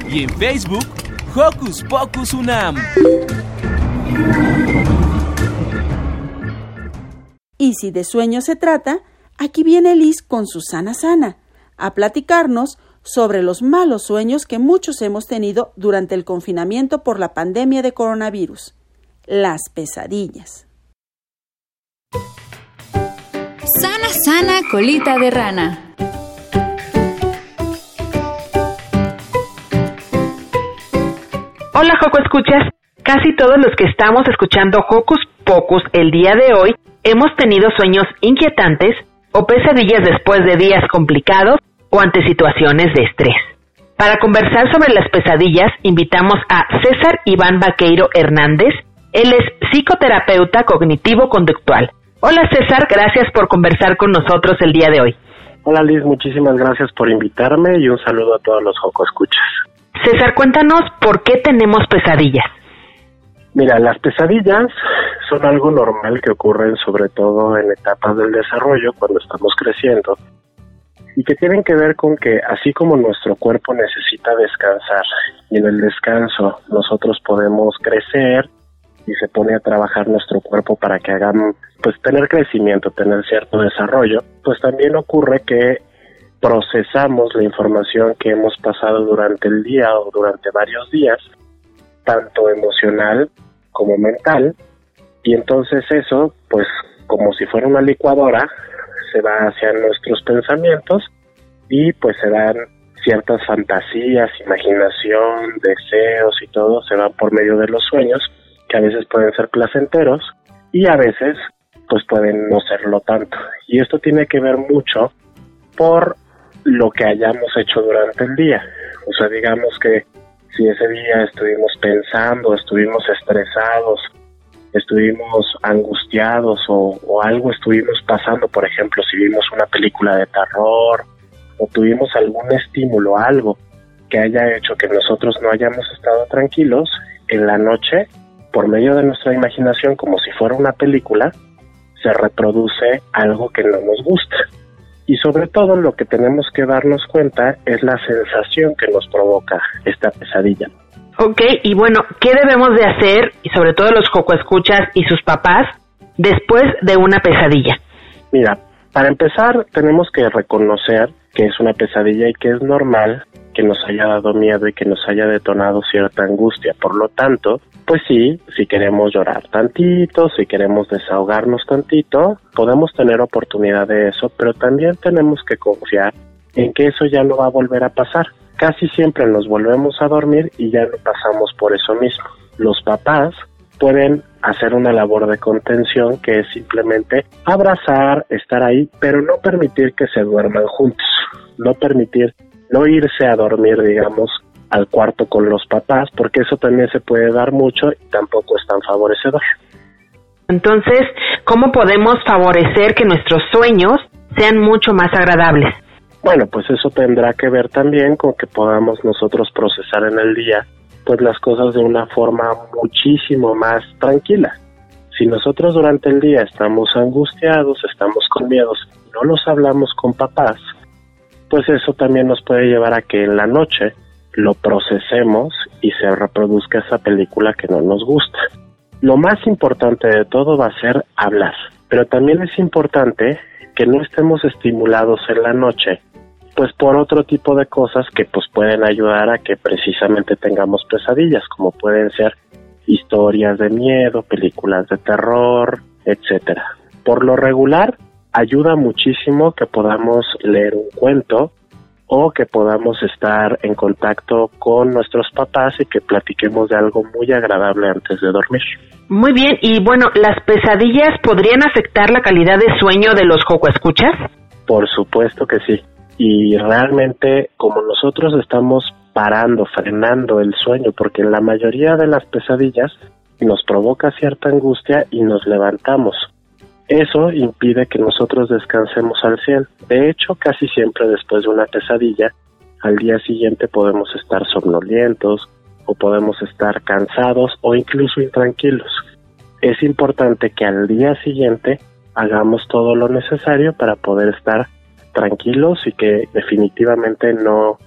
B: y en Facebook Hocus Pocus UNAM.
E: Y si de sueño se trata, aquí viene Liz con Susana Sana a platicarnos sobre los malos sueños que muchos hemos tenido durante el confinamiento por la pandemia de coronavirus, las pesadillas.
R: Sana, sana, colita de rana.
S: Hola, Joco Escuchas. Casi todos los que estamos escuchando Hocus Pocus el día de hoy hemos tenido sueños inquietantes o pesadillas después de días complicados o ante situaciones de estrés. Para conversar sobre las pesadillas, invitamos a César Iván Vaqueiro Hernández. Él es psicoterapeuta cognitivo-conductual. Hola César, gracias por conversar con nosotros el día de hoy.
T: Hola Liz, muchísimas gracias por invitarme y un saludo a todos los Escuchas.
S: César, cuéntanos por qué tenemos pesadillas.
T: Mira, las pesadillas son algo normal que ocurren sobre todo en etapas del desarrollo cuando estamos creciendo y que tienen que ver con que así como nuestro cuerpo necesita descansar y en el descanso nosotros podemos crecer y se pone a trabajar nuestro cuerpo para que hagan pues tener crecimiento, tener cierto desarrollo, pues también ocurre que procesamos la información que hemos pasado durante el día o durante varios días, tanto emocional como mental, y entonces eso, pues como si fuera una licuadora, se va hacia nuestros pensamientos y pues se dan ciertas fantasías, imaginación, deseos y todo, se van por medio de los sueños, que a veces pueden ser placenteros y a veces pues pueden no serlo tanto. Y esto tiene que ver mucho por lo que hayamos hecho durante el día. O sea, digamos que si ese día estuvimos pensando, estuvimos estresados, estuvimos angustiados o, o, algo estuvimos pasando, por ejemplo, si vimos una película de terror o tuvimos algún estímulo, algo que haya hecho que nosotros no hayamos estado tranquilos, en la noche, por medio de nuestra imaginación, como si fuera una película, se reproduce algo que no nos gusta. Y sobre todo lo que tenemos que darnos cuenta es la sensación que nos provoca esta pesadilla.
S: Ok, y bueno, ¿qué debemos de hacer, y sobre todo los coco escuchas y sus papás, después de una pesadilla?
T: Mira, para empezar tenemos que reconocer que es una pesadilla y que es normal que nos haya dado miedo y que nos haya detonado cierta angustia. Por lo tanto, pues sí, si queremos llorar tantito, si queremos desahogarnos tantito, podemos tener oportunidad de eso, pero también tenemos que confiar en que eso ya no va a volver a pasar casi siempre nos volvemos a dormir y ya no pasamos por eso mismo. Los papás pueden hacer una labor de contención que es simplemente abrazar, estar ahí, pero no permitir que se duerman juntos, no permitir, no irse a dormir, digamos, al cuarto con los papás, porque eso también se puede dar mucho y tampoco es tan favorecedor.
S: Entonces, ¿cómo podemos favorecer que nuestros sueños sean mucho más agradables?
T: Bueno, pues eso tendrá que ver también con que podamos nosotros procesar en el día pues las cosas de una forma muchísimo más tranquila. Si nosotros durante el día estamos angustiados, estamos con miedos, no los hablamos con papás, pues eso también nos puede llevar a que en la noche lo procesemos y se reproduzca esa película que no nos gusta. Lo más importante de todo va a ser hablar, pero también es importante que no estemos estimulados en la noche pues por otro tipo de cosas que pues pueden ayudar a que precisamente tengamos pesadillas, como pueden ser historias de miedo, películas de terror, etcétera. Por lo regular, ayuda muchísimo que podamos leer un cuento o que podamos estar en contacto con nuestros papás y que platiquemos de algo muy agradable antes de dormir.
S: Muy bien, y bueno, ¿las pesadillas podrían afectar la calidad de sueño de los escuchas?
T: Por supuesto que sí y realmente como nosotros estamos parando, frenando el sueño, porque en la mayoría de las pesadillas nos provoca cierta angustia y nos levantamos. Eso impide que nosotros descansemos al 100. De hecho, casi siempre después de una pesadilla, al día siguiente podemos estar somnolientos o podemos estar cansados o incluso intranquilos. es importante que al día siguiente hagamos todo lo necesario para poder estar tranquilos y que definitivamente no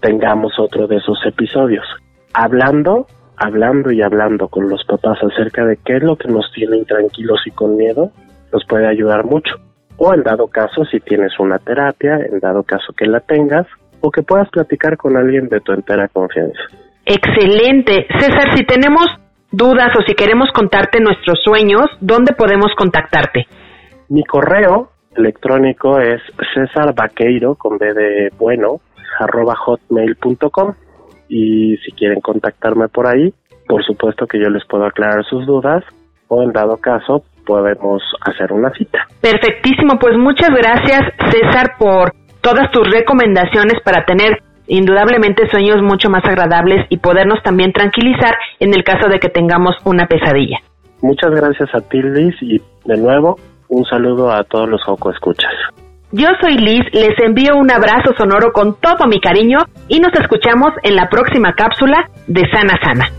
T: tengamos otro de esos episodios. Hablando, hablando y hablando con los papás acerca de qué es lo que nos tiene intranquilos y con miedo, nos puede ayudar mucho. O en dado caso, si tienes una terapia, en dado caso que la tengas, o que puedas platicar con alguien de tu entera confianza.
S: Excelente. César, si tenemos dudas o si queremos contarte nuestros sueños, ¿dónde podemos contactarte?
T: Mi correo electrónico es César Vaqueiro con B de bueno arroba hotmail.com y si quieren contactarme por ahí, por supuesto que yo les puedo aclarar sus dudas o en dado caso podemos hacer una cita.
S: Perfectísimo, pues muchas gracias César por todas tus recomendaciones para tener indudablemente sueños mucho más agradables y podernos también tranquilizar en el caso de que tengamos una pesadilla.
T: Muchas gracias a ti Liz y de nuevo un saludo a todos los Joco Escuchas.
S: Yo soy Liz, les envío un abrazo sonoro con todo mi cariño y nos escuchamos en la próxima cápsula de Sana Sana.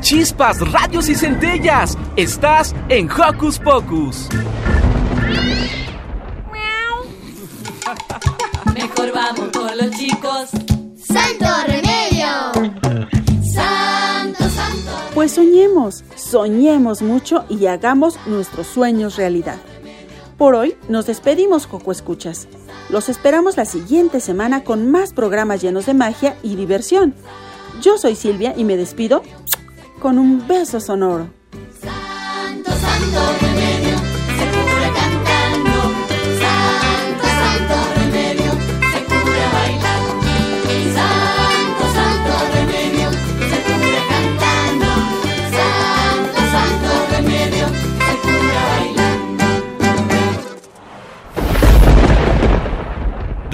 B: Chispas, radios y centellas. Estás en Hocus Pocus.
I: Los chicos.
A: ¡Santo remedio!
I: Santo, santo.
E: Pues soñemos, soñemos mucho y hagamos nuestros sueños realidad. Por hoy nos despedimos, Coco Escuchas. Los esperamos la siguiente semana con más programas llenos de magia y diversión. Yo soy Silvia y me despido con un beso sonoro.
I: Santo, santo